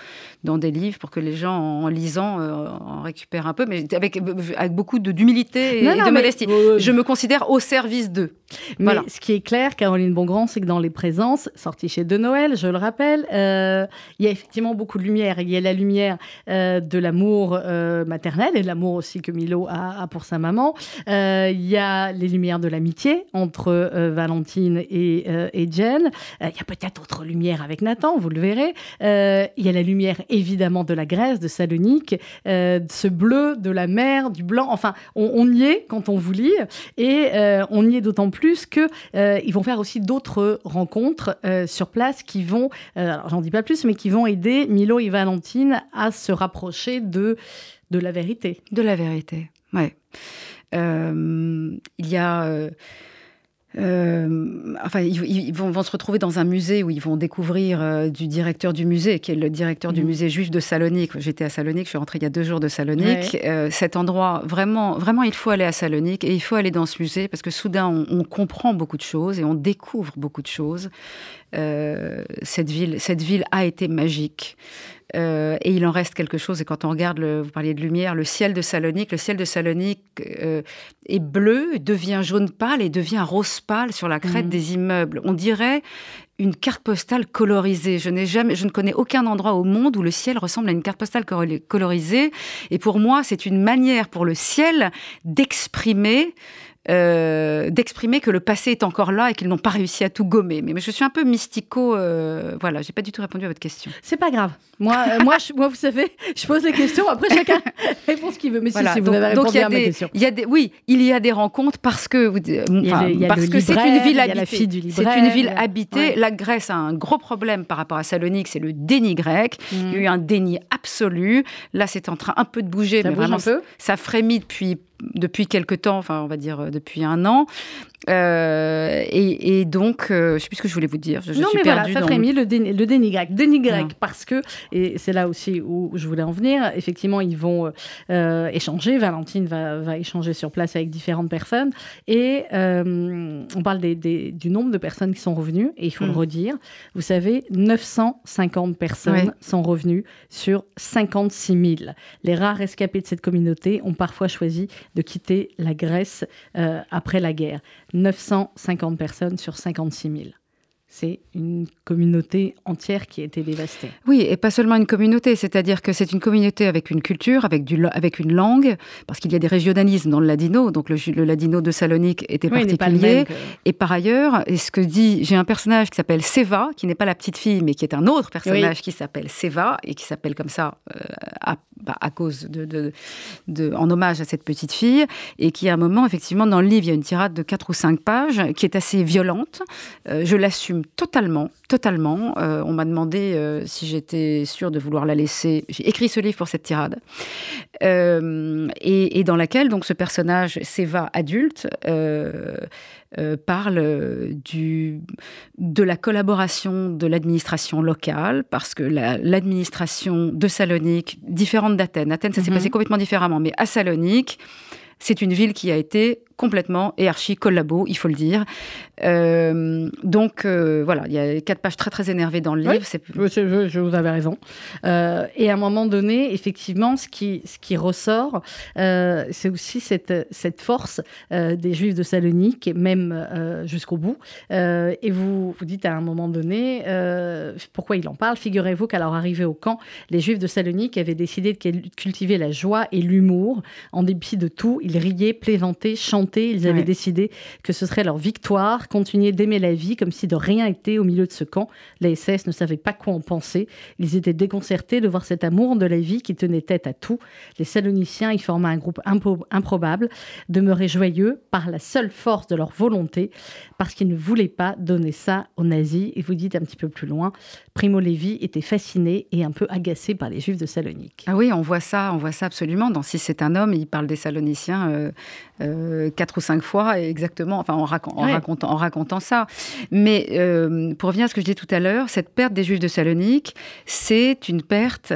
dans des livres pour que les gens en, lisant euh, en récupèrent un peu mais avec avec beaucoup d'humilité et, Non, et non, de modestie Euh, je me considère au service d'eux Mais Voilà. ce qui est clair, Caroline Bongrand, c'est que dans les présences, sorties chez De Noël, je le rappelle, euh, il y a effectivement beaucoup de lumière. Il y a la lumière de l'amour maternel et de l'amour aussi que Milo pour sa maman. Euh, il y a les lumières de l'amitié entre euh, Valentine et, euh, et Jen. Il y a peut-être autre lumière avec Nathan, vous le verrez. Il y a la lumière évidemment de la Grèce, de Salonique, ce bleu de la mer, du blanc. Enfin, on, y est quand on vous lit. Et on y est d'autant plus que ils vont faire aussi d'autres rencontres sur place qui vont, j'en dis pas plus, mais qui vont aider Milo et Valentine à se rapprocher de de la vérité. De la vérité, ouais. Euh, il y a. euh, euh, enfin, ils, ils vont, vont se retrouver dans un musée où ils vont découvrir euh, du directeur du musée, qui est le directeur du Mhm. musée juif de Salonique. J'étais à Salonique, je suis rentrée il y a deux jours de Salonique. Euh, cet endroit, vraiment, vraiment, il faut aller à Salonique et il faut aller dans ce musée parce que soudain, on, on comprend beaucoup de choses et on découvre beaucoup de choses. Cette ville, cette ville a été magique. Euh, et il en reste quelque chose. Et quand on regarde, le, vous parliez de lumière, le ciel de Salonique, le ciel de Salonique euh, est bleu, devient jaune pâle et devient rose pâle sur la crête Mhm. des immeubles. On dirait une carte postale colorisée. Je n'ai jamais, je ne connais aucun endroit au monde où le ciel ressemble à une carte postale colo- colorisée. Et pour moi, c'est une manière pour le ciel d'exprimer. Euh, d'exprimer que le passé est encore là et qu'ils n'ont pas réussi à tout gommer. Mais, mais je suis un peu mystico. euh, voilà, j'ai pas du tout répondu à votre question. C'est pas grave. Moi, euh, moi, je, moi, vous savez, je pose les questions. Après, chacun <laughs> répond ce qu'il veut. Mais si, Voilà. si, vous donc, avez donc, répondu il y a à ma des, question. il y a des, oui, il y a des rencontres parce que, vous- euh, enfin, le- parce que c'est une ville habitée. C'est une ville habitée. ouais. La Grèce a un gros problème par rapport à Salonique, c'est le déni grec. Il y a Mhm. eu un déni absolu. Là, c'est en train un peu de bouger, Ça mais bouge vraiment, un peu ça frémit depuis depuis quelque temps, enfin on va dire euh, depuis un an. Euh, et, et donc, euh, je sais plus ce que je voulais vous dire. Je, non, suis mais voilà, ça dans- frémit le déni, le déni grec. Déni grec, Non. parce que, et c'est là aussi où je voulais en venir, effectivement, ils vont euh, échanger. Valentine va, va échanger sur place avec différentes personnes. Et euh, on parle des, des- du nombre de personnes qui sont revenues, et il faut le Mm. redire. Vous savez, 950 personnes Ouais. sont revenues sur 56 000. Les rares escapés de cette communauté ont parfois choisi de quitter la Grèce après la guerre. 950 personnes sur 56 000. C'est une communauté entière qui a été dévastée. Oui, et pas seulement une communauté, c'est-à-dire que c'est une communauté avec une culture, avec, du, avec une langue, parce qu'il y a des régionalismes dans le ladino, donc le, le ladino de Salonique était Oui, particulier. que- Et par ailleurs, et ce que dit, j'ai un personnage qui s'appelle Seva, qui n'est pas la petite fille, mais qui est un autre personnage qui s'appelle Seva et qui s'appelle comme ça euh, à, bah, à cause de, de, de- en hommage à cette petite fille, et qui à un moment, effectivement, dans le livre, il y a une tirade de quatre ou cinq pages qui est assez violente. Euh, je l'assume totalement, totalement. Euh, on m'a demandé euh, si j'étais sûre de vouloir la laisser. J'ai écrit ce livre pour cette tirade. Euh, et, et dans laquelle, donc, ce personnage, Seva adulte, parle du, de la collaboration de l'administration locale, parce que la- l'administration de Salonique, différente d'Athènes, Athènes, ça s'est Mhm. passé complètement différemment, mais à Salonique, c'est une ville qui a été complètement et archi collabo, il faut le dire. Euh, donc euh, voilà, il y a quatre pages très très énervées dans le Oui. livre. C'est Je, je- vous avais raison. Euh, et à un moment donné, effectivement, ce qui, ce qui ressort, c'est aussi cette, cette force des Juifs de Salonique, et même jusqu'au bout. Et vous vous dites à un moment donné, pourquoi il en parle? Figurez-vous qu'à leur arrivée au camp, les Juifs de Salonique avaient décidé de cul- cultiver la joie et l'humour. En dépit de tout, Ils riaient, plaisantaient, chantaient. Ils avaient Ouais. décidé que ce serait leur victoire, continuer d'aimer la vie comme si de rien était au milieu de ce camp. La SS ne savait pas quoi en penser. Ils étaient déconcertés de voir cet amour de la vie qui tenait tête à tout. Les Saloniciens y formaient un groupe impo- improbable, demeuraient joyeux par la seule force de leur volonté, parce qu'ils ne voulaient pas donner ça aux nazis. Et vous dites un petit peu plus loin, Primo Levi était fasciné et un peu agacé par les Juifs de Salonique. Ah oui, on voit ça, on voit ça absolument. Dans Si c'est un homme, il parle des Saloniciens euh, euh, quatre ou cinq fois, exactement, enfin en, racon- en Ouais. racontant, en racontant ça. Mais euh, pour revenir à ce que je disais tout à l'heure, cette perte des Juifs de Salonique, c'est une perte,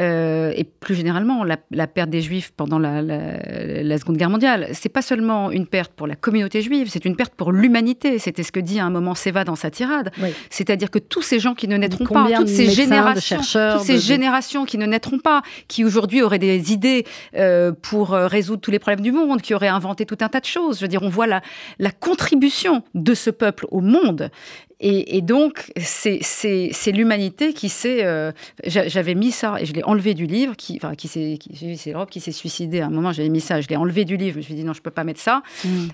euh, et plus généralement, la, la perte des Juifs pendant la, la- la Seconde Guerre mondiale, c'est pas seulement une perte pour la communauté juive, c'est une perte pour l'humanité. C'était ce que dit à un moment Seva dans sa tirade. Oui. C'est-à-dire que tous ces gens qui ne naîtront pas, toutes ces générations, chercheurs, toutes ces de- de- générations qui ne naîtront pas, qui aujourd'hui auraient des idées euh, pour euh, résoudre tous les problèmes du monde, qui auraient inventé tout un tas de choses. Je veux dire, on voit la, la contribution de ce peuple au monde. Et, et donc, c'est l'humanité qui s'est. euh, j'a- J'avais mis ça et je l'ai enlevé du livre. Qui, enfin, qui s'est. C'est l'Europe qui s'est suicidée. À un moment, j'avais mis ça. Je l'ai enlevé du livre. Je me suis dit non, je peux pas mettre ça.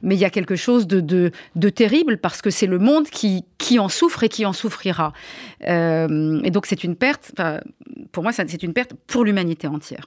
Mais il y a quelque chose de, de, de terrible parce que c'est le monde qui, qui en souffre et qui en souffrira. Euh, et donc, c'est une perte. Pour moi, c'est une perte pour l'humanité entière.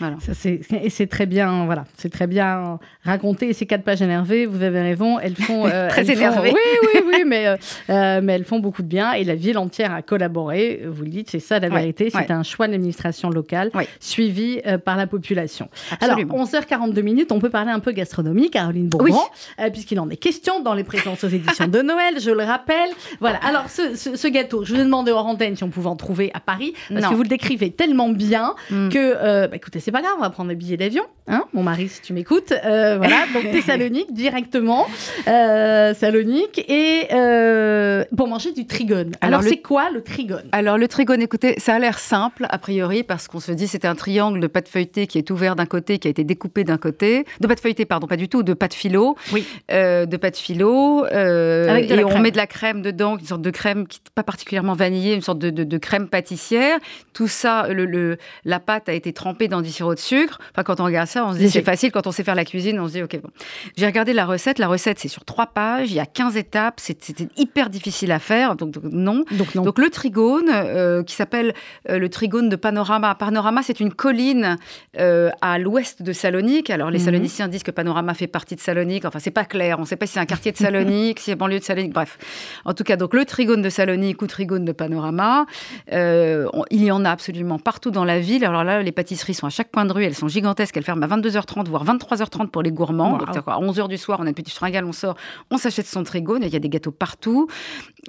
Voilà. Ça, c'est- et c'est très bien, voilà, c'est très bien raconté. Ces quatre pages énervées, vous avez raison, elles font <laughs> euh, Très elles font- énervées. oui, oui, oui, <laughs> mais euh, euh, mais elles font beaucoup de bien. Et la ville entière a collaboré. Vous le dites, c'est ça la Ouais, vérité. C'est ouais. un choix de l'administration locale Ouais. suivi euh, par la population. Absolument. Alors 11h42 minutes, on peut parler un peu gastronomie, Caroline Bourgon, euh, puisqu'il en est question dans les présences aux éditions de Noël. Je le rappelle. Voilà. Alors ce, ce- ce gâteau, je vous ai demandé hors antenne si on pouvait en trouver à Paris, parce Non. que vous le décrivez tellement bien Mm. que, bah, écoutez, c'est pas grave, on va prendre des billets d'avion, hein, mon mari, si tu m'écoutes. Euh, voilà, donc Thessalonique <laughs> directement, euh, Salonique, et euh, pour manger du trigone. Alors, c'est quoi le trigone? Alors le trigone, écoutez, ça a l'air simple a priori parce qu'on se dit c'est un triangle de pâte feuilletée qui est ouvert d'un côté, qui a été découpé d'un côté, de pâte feuilletée pardon, pas du tout, de pâte philo, Oui. Euh, de pâte Avec de et on crème. met de la crème dedans, une sorte de crème qui n'est pas particulièrement vanillée, une sorte de, de- de crème pâtissière. Tout ça, le, le- la pâte a été trempée dans du sirop de sucre. Enfin quand on regarde ça, on se dit c'est facile. Quand on sait faire la cuisine, on se dit ok bon. J'ai regardé la recette. La recette c'est sur trois pages, il y a 15 étapes, c'est- c'était hyper difficile à faire, donc, donc non. Donc non. Donc le trigone, euh, qui s'appelle euh, le trigone de Panorama. Panorama, c'est une colline euh, à l'ouest de Salonique. Alors les Mhm. Saloniciens disent que Panorama fait partie de Salonique. Enfin, c'est pas clair. On ne sait pas si c'est un quartier de Salonique, <laughs> si c'est banlieue de Salonique. Bref, en tout cas, donc le trigone de Salonique ou trigone de Panorama, on- il y en a absolument partout dans la ville. Alors là, les pâtisseries sont à chaque coin de rue. Elles sont gigantesques. Elles ferment à 22h30, voire 23h30 pour les gourmands. Wow. Donc, à 11h du soir, on a une petite fringale, on sort, on s'achète son trigone. Il y a des gâteaux partout.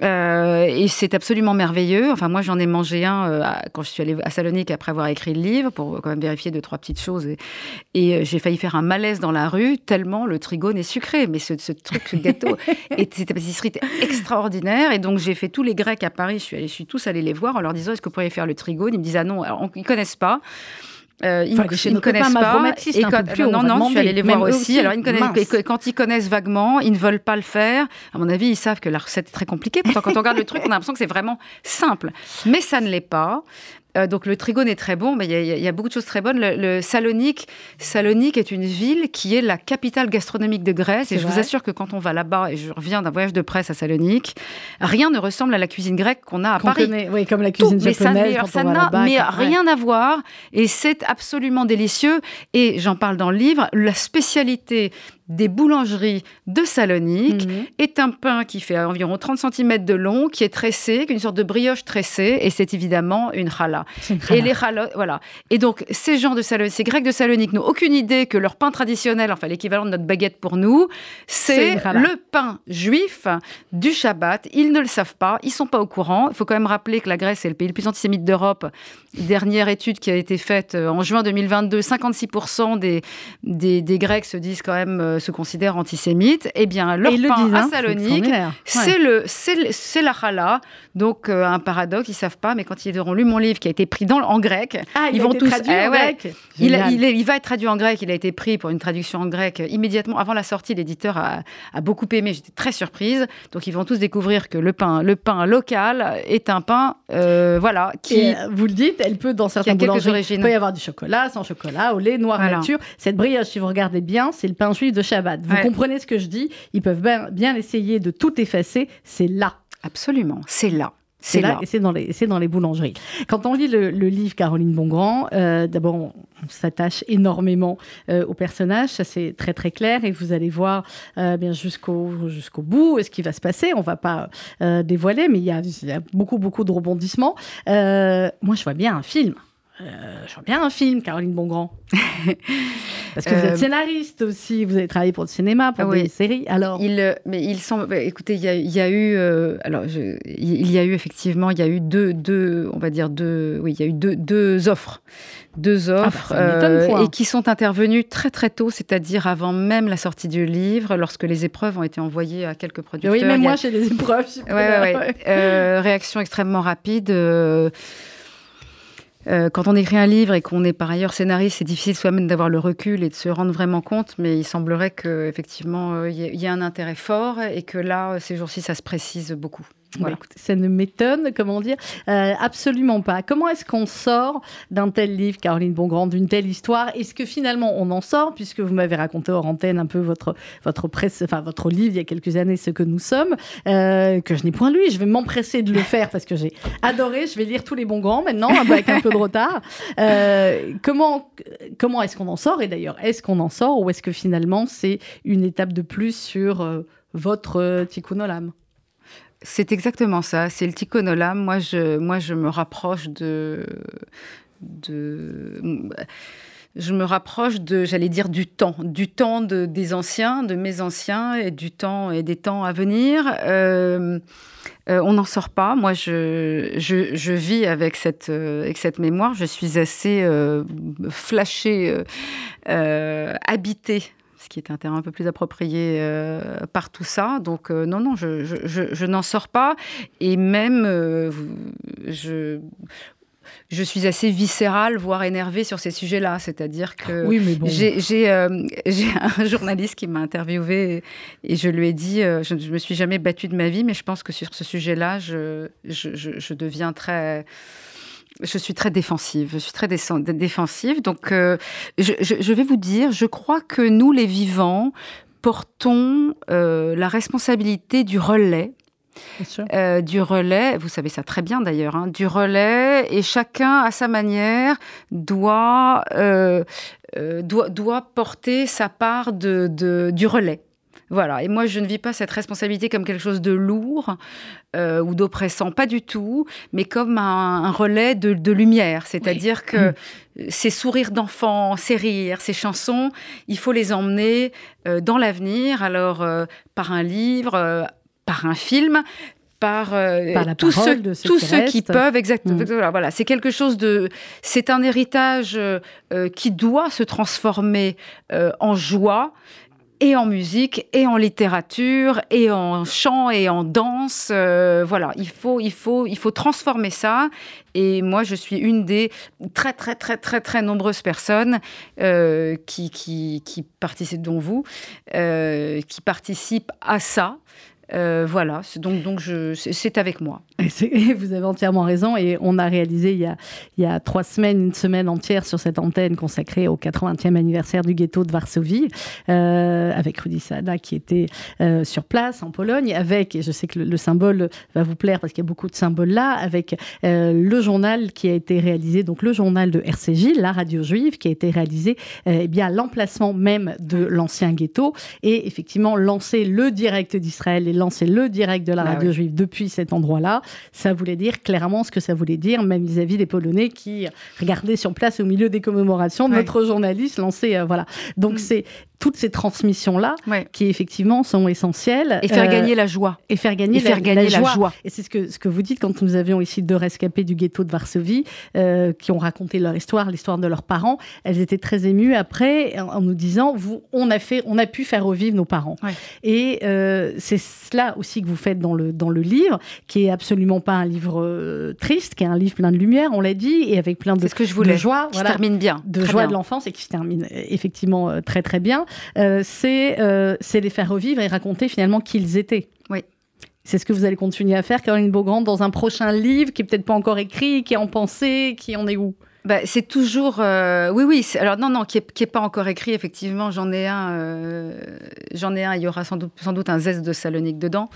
Euh, et c'est absolument merveilleux. Enfin, moi, j'en ai mangé un euh, quand je suis allée à Salonique après avoir écrit le livre pour quand même vérifier deux, trois petites choses. Et, et, euh, j'ai failli faire un malaise dans la rue tellement le trigone est sucré. Mais ce, ce truc, ce gâteau, <laughs> et cette pâtisserie était extraordinaire. Et donc, j'ai fait tous les Grecs à Paris. Je suis, allée, je suis tous allée les voir en leur disant Est-ce que vous pourriez faire le trigone Ils me disent Ah non, alors, on- ils connaissent pas. Euh, ils chez ils ne connaissent pas. Et un quand, plus non, non, je suis allée les voir aussi. aussi. Alors, ils connaissent, quand ils connaissent vaguement, ils ne veulent pas le faire. À mon avis, ils savent que la recette est très compliquée. Pourtant, quand on regarde le truc, on a l'impression que c'est vraiment simple. Mais ça ne l'est pas. Euh, donc le trigone est très bon, mais il y, a- y beaucoup de choses très bonnes. Le, le Salonique, Salonique est une ville qui est la capitale gastronomique de Grèce. Et je vous assure que quand on va là-bas, et je reviens d'un voyage de presse à Salonique, rien ne ressemble à la cuisine grecque qu'on a à Qu'on Paris connaît, oui, comme la tout, cuisine mais ça, japonaise. mais ça n'a mais ouais. rien à voir et c'est absolument délicieux et j'en parle dans le livre la spécialité des boulangeries de Salonique Mhm. est un pain qui fait environ 30 cm de long, qui est tressé, qui est une sorte de brioche tressée, et c'est évidemment une challah. <laughs> Et challah. les challahs, voilà. Et donc, ces gens de Salonique, ces Grecs de Salonique n'ont aucune idée que leur pain traditionnel, enfin l'équivalent de notre baguette pour nous, C'est challah. le pain juif du Shabbat. Ils ne le savent pas, ils sont pas au courant. Il faut quand même rappeler que la Grèce est le pays le plus antisémite d'Europe. Dernière étude qui a été faite euh, en juin 2022, 56% des, des, des Grecs se disent quand même euh, se considèrent antisémites. Eh bien, leur Et ils le pain disent, à hein, Salonique, c'est le, c'est la chala. Donc, euh, un paradoxe, ils savent pas, mais quand ils auront lu mon livre qui a été pris dans, en grec, Ah, il ils a vont été tous. traduit eh en ouais. grec. Il, il est- il va être traduit en grec. Il a été pris pour une traduction en grec euh, immédiatement avant la sortie. L'éditeur a, a beaucoup aimé. J'étais très surprise. Donc, ils vont tous découvrir que le pain, le pain local est un pain, euh, voilà, qui. Et, vous le dites, elle peut dans quelques boulangeries, il peut y avoir du chocolat, sans chocolat, au lait, noir Voilà. nature. Cette brioche, si vous regardez bien, c'est le pain juif de Shabbat. Vous Ouais. comprenez ce que je dis? Ils peuvent bien, bien essayer de tout effacer. C'est là. Absolument, c'est là. C'est là, là. et c'est dans les, dans les boulangeries. Quand on lit le, le livre Caroline Bongrand, euh, d'abord on, on s'attache énormément euh, au personnage, ça c'est très très clair, et vous allez voir euh, bien jusqu'au jusqu'au bout ce qui va se passer. On va pas dévoiler, mais il y y a beaucoup beaucoup de rebondissements. Moi, je vois bien un film. Euh, je vois bien un film, Caroline Bongrand. <laughs> Parce que vous Euh, êtes scénariste aussi, vous avez travaillé pour le cinéma, pour Oui. des séries. Alors, Il, euh, mais il semble. bah, écoutez, il y a, il y a eu. euh, alors, je- il y a eu effectivement, il y a eu deux, deux, on va dire deux. Oui, il y a eu deux, deux offres, deux bah, offres, et qui sont intervenues très très tôt, c'est-à-dire avant même la sortie du livre, lorsque les épreuves ont été envoyées à quelques producteurs. oui, même a- moi, j'ai des épreuves. je Ouais, ouais, ouais. Euh, réaction extrêmement rapide. Euh, euh, quand on écrit un livre et qu'on est par ailleurs scénariste, c'est difficile soi-même d'avoir le recul et de se rendre vraiment compte, mais il semblerait qu'effectivement, ait- il y ait un intérêt fort et que là, euh, ces jours-ci, ça se précise beaucoup. Bah, Voilà. écoutez, ça ne m'étonne, comment dire, euh, absolument pas. Comment est-ce qu'on sort d'un tel livre, Caroline Bongrand, d'une telle histoire? Est-ce que finalement on en sort, puisque vous m'avez raconté hors antenne un peu votre, votre, presse, enfin, votre livre il y a quelques années, ce que nous sommes, euh, que je n'ai point lu, je vais m'empresser de le <laughs> faire parce que j'ai adoré, je vais lire tous les Bongrand maintenant, <laughs> avec un peu de retard. Euh, comment comment est-ce qu'on en sort? Et d'ailleurs, est-ce qu'on en sort ou est-ce que finalement c'est une étape de plus sur votre Tikkun Olam? C'est exactement ça. C'est le tikkun. Moi, je, me rapproche de, je me rapproche de, j'allais dire, du temps, du temps de, des anciens, de mes anciens, et du temps et des temps à venir. Euh, euh, on n'en sort pas. Moi, je, vis avec cette, euh, avec cette mémoire. Je suis assez flashée, habitée qui est un terrain un peu plus approprié euh, par tout ça. Donc euh, non, non, je, je, je, je n'en sors pas. Et même, euh, je, je suis assez viscérale, voire énervée sur ces sujets-là. C'est-à-dire que Oui, mais bon. j'ai euh, <laughs> un journaliste qui m'a interviewé et, et je lui ai dit, euh, je ne me suis jamais battue de ma vie, mais je pense que sur ce sujet-là, je, je, je, je deviens très... Je suis très défensive, je suis très défensive. Donc, euh, je, je- je vais vous dire, je crois que nous, les vivants, portons euh, la responsabilité du relais euh, du relais, vous savez ça très bien d'ailleurs, hein, du relais, et chacun à sa manière doit, euh, doit, doit porter sa part de, de- du relais. Voilà, et moi je ne vis pas cette responsabilité comme quelque chose de lourd euh, ou d'oppressant, pas du tout, mais comme un, un relais de, de lumière, c'est-à-dire que ces sourires d'enfants, ces rires, ces chansons, il faut les emmener euh, dans l'avenir, alors euh, par un livre, par un film, par, euh, Par la tous ceux, de ceux tous qui ceux qui restent. peuvent, exactement. Mm. Voilà, voilà. c'est quelque chose de, c'est un héritage euh, qui doit se transformer euh, en joie et en musique, et en littérature, et en chant, et en danse. euh, voilà, il faut, il, faut, il faut transformer ça. Et moi, je suis une des très, très, très, très, très nombreuses personnes euh, qui, qui, qui participent, dont vous, euh, qui participent à ça. Euh, voilà, donc, donc c'est- avec moi. <laughs> Et vous avez entièrement raison. Et on a réalisé il y a, il y a trois semaines, une semaine entière sur cette antenne consacrée au 80e anniversaire du ghetto de Varsovie, euh, avec Rudy Saada qui était euh, sur place en Pologne, avec, et je sais que le, le symbole va vous plaire parce qu'il y a beaucoup de symboles là, avec le journal qui a été réalisé, donc le journal de RCJ, la radio juive, qui a été réalisé eh bien, l'emplacement même de l'ancien ghetto. Et effectivement, lancer le direct d'Israël et lancer le direct de la Bah radio juive depuis cet endroit-là, ça voulait dire clairement ce que ça voulait dire, même vis-à-vis des Polonais qui regardaient sur place au milieu des commémorations notre journaliste lancer, euh, voilà. Donc Mm. c'est toutes ces transmissions-là, qui effectivement sont essentielles. Et faire gagner la joie. Et faire gagner, faire gagner la, joie. Et c'est ce que, ce que vous dites quand nous avions ici deux rescapés du ghetto de Varsovie, qui ont raconté leur histoire, l'histoire de leurs parents. Elles étaient très émues après en, nous disant, vous, on a fait, on a pu faire revivre nos parents. Et c'est cela aussi que vous faites dans le, dans le livre, qui est absolument pas un livre triste, qui est un livre plein de lumière, on l'a dit, et avec plein de, ce que je voulais. de joie. Qui termine bien. De joie de l'enfance et qui se termine effectivement très très bien. Euh, euh, c'est les faire revivre et raconter finalement qui ils étaient. Oui. C'est ce que vous allez continuer à faire, Caroline Beaugrand, dans un prochain livre qui est peut-être pas encore écrit, qui est en pensée, qui en est où? Bah, c'est toujours, euh, oui, oui. Alors non, non, qui est, pas encore écrit. Effectivement, j'en ai un. j'en ai un. Il y aura sans doute, sans doute un zeste de Salonique dedans.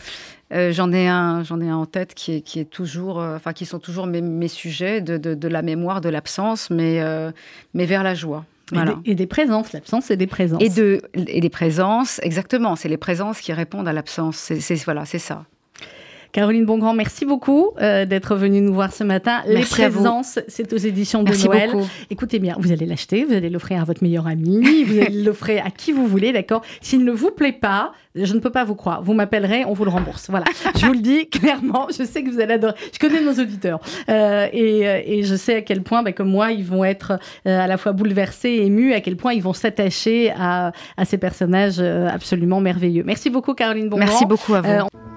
j'en ai un, j'en ai un en tête qui est, qui est toujours, enfin, qui sont toujours mes, mes sujets de, de, de, la mémoire, de l'absence, mais, mais vers la joie. Et, des, présences, l'absence et des présences. Et, de, et des présences, exactement. C'est les présences qui répondent à l'absence. C'est, voilà, c'est ça. Caroline Bongrand, merci beaucoup euh, d'être venue nous voir ce matin. les présences, c'est aux éditions de Noël. Écoutez bien, vous allez l'acheter, vous allez l'offrir à votre meilleur ami, vous allez <laughs> l'offrir à qui vous voulez, d'accord? S'il ne vous plaît pas, je ne peux pas vous croire. Vous m'appellerez, on vous le rembourse. Voilà, je vous le dis <laughs> clairement. Je sais que vous allez adorer. Je connais nos auditeurs euh, et, euh, et, je sais à quel point, bah, comme moi, ils vont être à la fois bouleversés, émus, à quel point ils vont s'attacher à, à, ces personnages absolument merveilleux. Merci beaucoup, Caroline Bongrand. Merci beaucoup à vous.